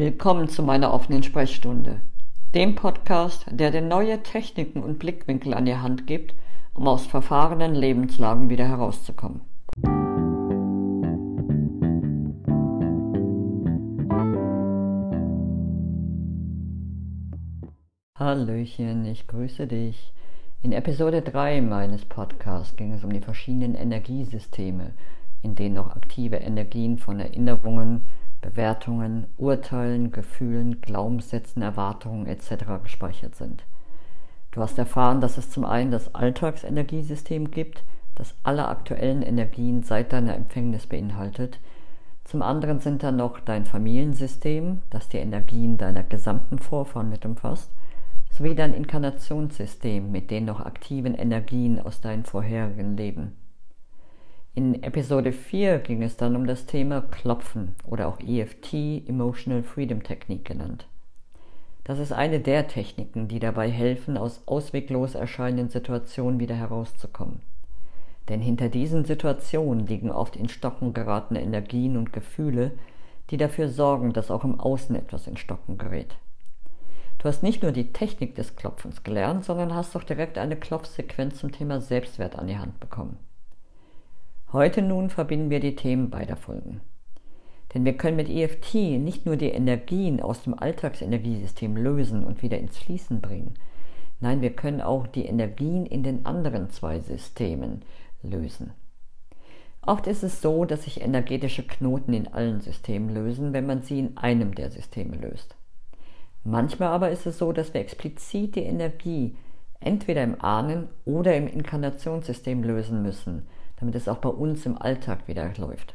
Willkommen zu meiner offenen Sprechstunde, dem Podcast, der dir neue Techniken und Blickwinkel an die Hand gibt, um aus verfahrenen Lebenslagen wieder herauszukommen. Hallöchen, ich grüße dich. In Episode 3 meines Podcasts ging es um die verschiedenen Energiesysteme, in denen noch aktive Energien von Erinnerungen, Bewertungen, Urteilen, Gefühlen, Glaubenssätzen, Erwartungen etc. gespeichert sind. Du hast erfahren, dass es zum einen das Alltagsenergiesystem gibt, das alle aktuellen Energien seit deiner Empfängnis beinhaltet. Zum anderen sind da noch dein Familiensystem, das die Energien deiner gesamten Vorfahren mit umfasst, sowie dein Inkarnationssystem mit den noch aktiven Energien aus deinen vorherigen Leben. In Episode 4 ging es dann um das Thema Klopfen oder auch EFT Emotional Freedom Technik genannt. Das ist eine der Techniken, die dabei helfen, aus ausweglos erscheinenden Situationen wieder herauszukommen. Denn hinter diesen Situationen liegen oft in Stocken geratene Energien und Gefühle, die dafür sorgen, dass auch im Außen etwas in Stocken gerät. Du hast nicht nur die Technik des Klopfens gelernt, sondern hast auch direkt eine Klopfsequenz zum Thema Selbstwert an die Hand bekommen. Heute nun verbinden wir die Themen beider Folgen. Denn wir können mit EFT nicht nur die Energien aus dem Alltagsenergiesystem lösen und wieder ins Fließen bringen. Nein, wir können auch die Energien in den anderen zwei Systemen lösen. Oft ist es so, dass sich energetische Knoten in allen Systemen lösen, wenn man sie in einem der Systeme löst. Manchmal aber ist es so, dass wir explizit die Energie entweder im Ahnen- oder im Inkarnationssystem lösen müssen – damit es auch bei uns im Alltag wieder läuft.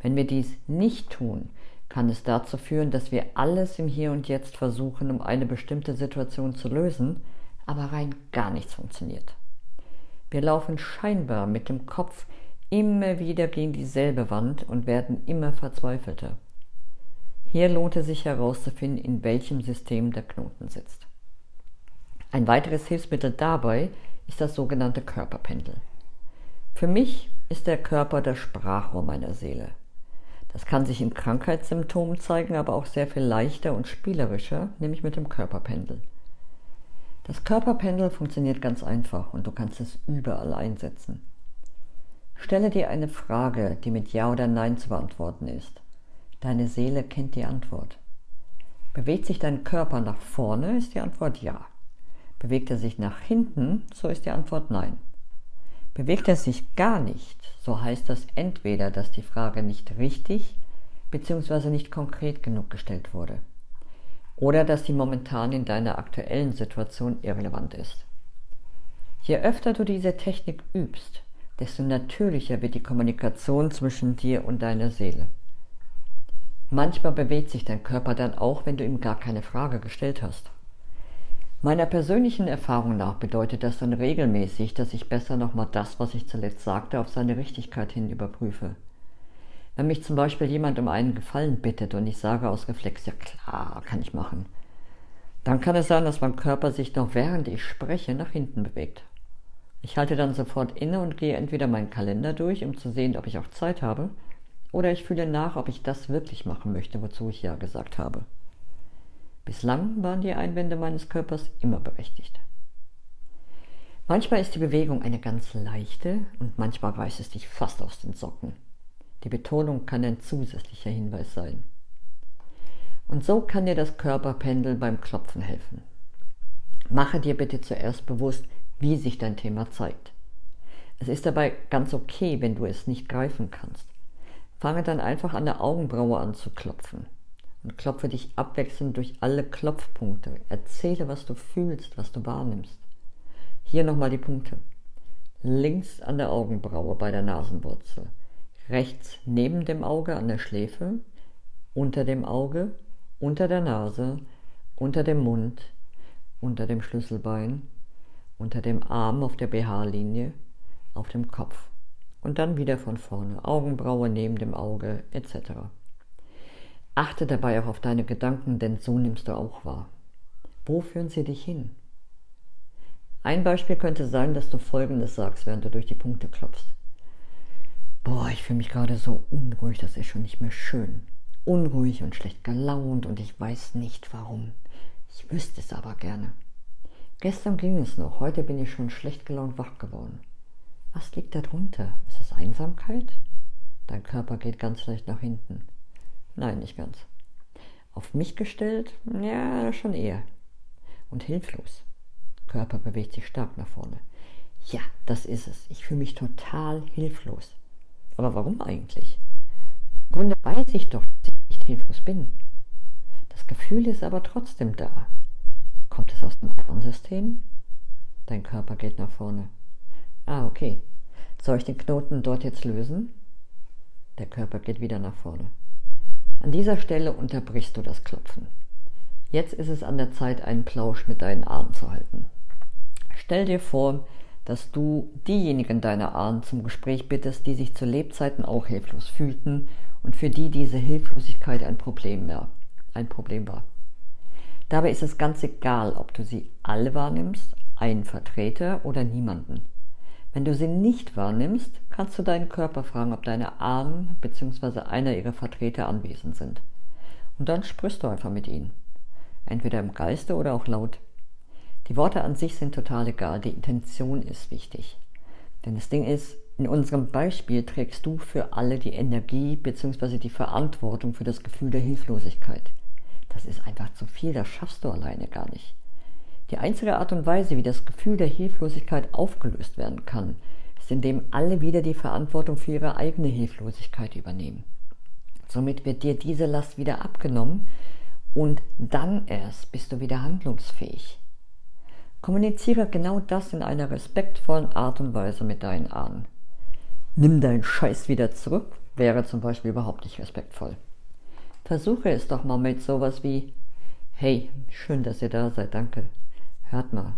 Wenn wir dies nicht tun, kann es dazu führen, dass wir alles im Hier und Jetzt versuchen, um eine bestimmte Situation zu lösen, aber rein gar nichts funktioniert. Wir laufen scheinbar mit dem Kopf immer wieder gegen dieselbe Wand und werden immer verzweifelter. Hier lohnt es sich herauszufinden, in welchem System der Knoten sitzt. Ein weiteres Hilfsmittel dabei ist das sogenannte Körperpendel. Für mich ist der Körper das Sprachrohr meiner Seele. Das kann sich in Krankheitssymptomen zeigen, aber auch sehr viel leichter und spielerischer, nämlich mit dem Körperpendel. Das Körperpendel funktioniert ganz einfach und du kannst es überall einsetzen. Stelle dir eine Frage, die mit Ja oder Nein zu beantworten ist. Deine Seele kennt die Antwort. Bewegt sich dein Körper nach vorne, ist die Antwort Ja. Bewegt er sich nach hinten, so ist die Antwort Nein. Bewegt er sich gar nicht, so heißt das entweder, dass die Frage nicht richtig bzw. nicht konkret genug gestellt wurde oder dass sie momentan in deiner aktuellen Situation irrelevant ist. Je öfter du diese Technik übst, desto natürlicher wird die Kommunikation zwischen dir und deiner Seele. Manchmal bewegt sich dein Körper dann auch, wenn du ihm gar keine Frage gestellt hast. Meiner persönlichen Erfahrung nach bedeutet das dann regelmäßig, dass ich besser nochmal das, was ich zuletzt sagte, auf seine Richtigkeit hin überprüfe. Wenn mich zum Beispiel jemand um einen Gefallen bittet und ich sage aus Reflex, ja klar, kann ich machen, dann kann es sein, dass mein Körper sich noch während ich spreche nach hinten bewegt. Ich halte dann sofort inne und gehe entweder meinen Kalender durch, um zu sehen, ob ich auch Zeit habe, oder ich fühle nach, ob ich das wirklich machen möchte, wozu ich ja gesagt habe. Bislang waren die Einwände meines Körpers immer berechtigt. Manchmal ist die Bewegung eine ganz leichte und manchmal reißt es dich fast aus den Socken. Die Betonung kann ein zusätzlicher Hinweis sein. Und so kann dir das Körperpendel beim Klopfen helfen. Mache dir bitte zuerst bewusst, wie sich dein Thema zeigt. Es ist dabei ganz okay, wenn du es nicht greifen kannst. Fange dann einfach an der Augenbraue an zu klopfen und klopfe dich abwechselnd durch alle Klopfpunkte. Erzähle, was du fühlst, was du wahrnimmst. Hier nochmal die Punkte. Links an der Augenbraue bei der Nasenwurzel, rechts neben dem Auge an der Schläfe, unter dem Auge, unter der Nase, unter dem Mund, unter dem Schlüsselbein, unter dem Arm auf der BH-Linie, auf dem Kopf. Und dann wieder von vorne, Augenbraue neben dem Auge etc. Achte dabei auch auf deine Gedanken, denn so nimmst du auch wahr. Wo führen sie dich hin? Ein Beispiel könnte sein, dass du Folgendes sagst, während du durch die Punkte klopfst. Boah, ich fühle mich gerade so unruhig, das ist schon nicht mehr schön. unruhig und schlecht gelaunt und ich weiß nicht warum. Ich wüsste es aber gerne. Gestern ging es noch, heute bin ich schon schlecht gelaunt wach geworden. Was liegt darunter? Ist es Einsamkeit? Dein Körper geht ganz leicht nach hinten. Nein, nicht ganz. Auf mich gestellt? Ja, schon eher. Und hilflos. Körper bewegt sich stark nach vorne. Ja, das ist es. Ich fühle mich total hilflos. Aber warum eigentlich? Im Grunde weiß ich doch, dass ich nicht hilflos bin. Das Gefühl ist aber trotzdem da. Kommt es aus dem Ahnensystem? Dein Körper geht nach vorne. Ah, okay. Soll ich den Knoten dort jetzt lösen? Der Körper geht wieder nach vorne. An dieser Stelle unterbrichst du das Klopfen. Jetzt ist es an der Zeit, einen Plausch mit deinen Armen zu halten. Stell dir vor, dass du diejenigen deiner Ahnen zum Gespräch bittest, die sich zu Lebzeiten auch hilflos fühlten und für die diese Hilflosigkeit ein Problem war. Ein Problem war. Dabei ist es ganz egal, ob du sie alle wahrnimmst, einen Vertreter oder niemanden. Wenn du sie nicht wahrnimmst, kannst du deinen Körper fragen, ob deine Ahnen bzw. einer ihrer Vertreter anwesend sind. Und dann sprichst du einfach mit ihnen. Entweder im Geiste oder auch laut. Die Worte an sich sind total egal, die Intention ist wichtig. Denn das Ding ist, in unserem Beispiel trägst du für alle die Energie bzw. die Verantwortung für das Gefühl der Hilflosigkeit das ist einfach zu viel, das schaffst du alleine gar nicht. Die einzige Art und Weise, wie das Gefühl der Hilflosigkeit aufgelöst werden kann, ist, indem alle wieder die Verantwortung für ihre eigene Hilflosigkeit übernehmen. Somit wird dir diese Last wieder abgenommen und dann erst bist du wieder handlungsfähig. Kommuniziere genau das in einer respektvollen Art und Weise mit deinen Ahnen. Nimm deinen Scheiß wieder zurück, wäre zum Beispiel überhaupt nicht respektvoll. Versuche es doch mal mit sowas wie, hey, schön, dass ihr da seid, danke. Hört mal,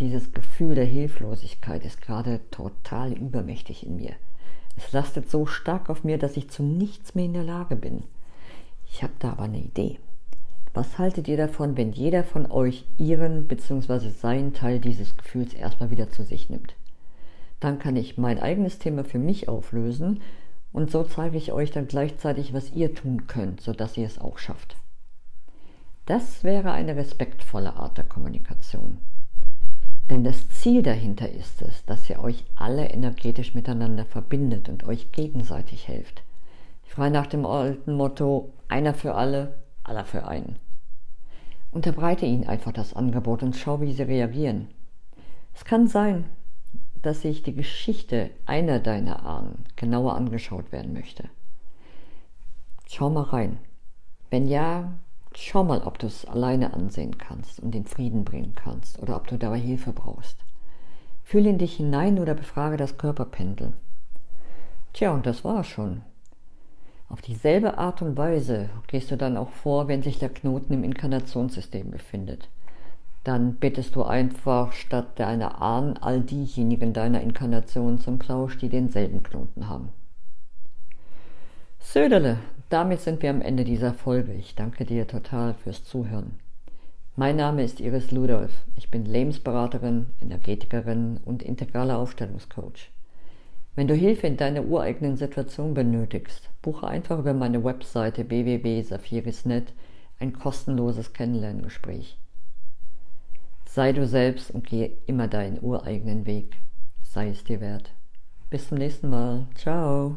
dieses Gefühl der Hilflosigkeit ist gerade total übermächtig in mir. Es lastet so stark auf mir, dass ich zu nichts mehr in der Lage bin. Ich habe da aber eine Idee. Was haltet ihr davon, wenn jeder von euch ihren bzw. seinen Teil dieses Gefühls erstmal wieder zu sich nimmt? Dann kann ich mein eigenes Thema für mich auflösen und so zeige ich euch dann gleichzeitig, was ihr tun könnt, sodass ihr es auch schafft. Das wäre eine respektvolle Art der Kommunikation. Denn das Ziel dahinter ist es, dass ihr euch alle energetisch miteinander verbindet und euch gegenseitig helft. Frei nach dem alten Motto, einer für alle, aller für einen. Unterbreite ihnen einfach das Angebot und schau, wie sie reagieren. Es kann sein, dass sich die Geschichte einer deiner Ahnen genauer angeschaut werden möchte. Schau mal rein. Wenn ja, schau mal, ob du es alleine ansehen kannst und den Frieden bringen kannst oder ob du dabei Hilfe brauchst. Fühle in dich hinein oder befrage das Körperpendel. Tja, und das war schon. Auf dieselbe Art und Weise gehst du dann auch vor, wenn sich der Knoten im Inkarnationssystem befindet dann bittest du einfach statt deiner Ahnen all diejenigen deiner Inkarnation zum Plausch, die denselben Knoten haben. Söderle, damit sind wir am Ende dieser Folge. Ich danke dir total fürs Zuhören. Mein Name ist Iris Ludolf. Ich bin Lebensberaterin, Energetikerin und integraler Aufstellungscoach. Wenn du Hilfe in deiner ureigenen Situation benötigst, buche einfach über meine Webseite www.safiris.net ein kostenloses Kennenlerngespräch. Sei du selbst und gehe immer deinen ureigenen Weg. Sei es dir wert. Bis zum nächsten Mal. Ciao.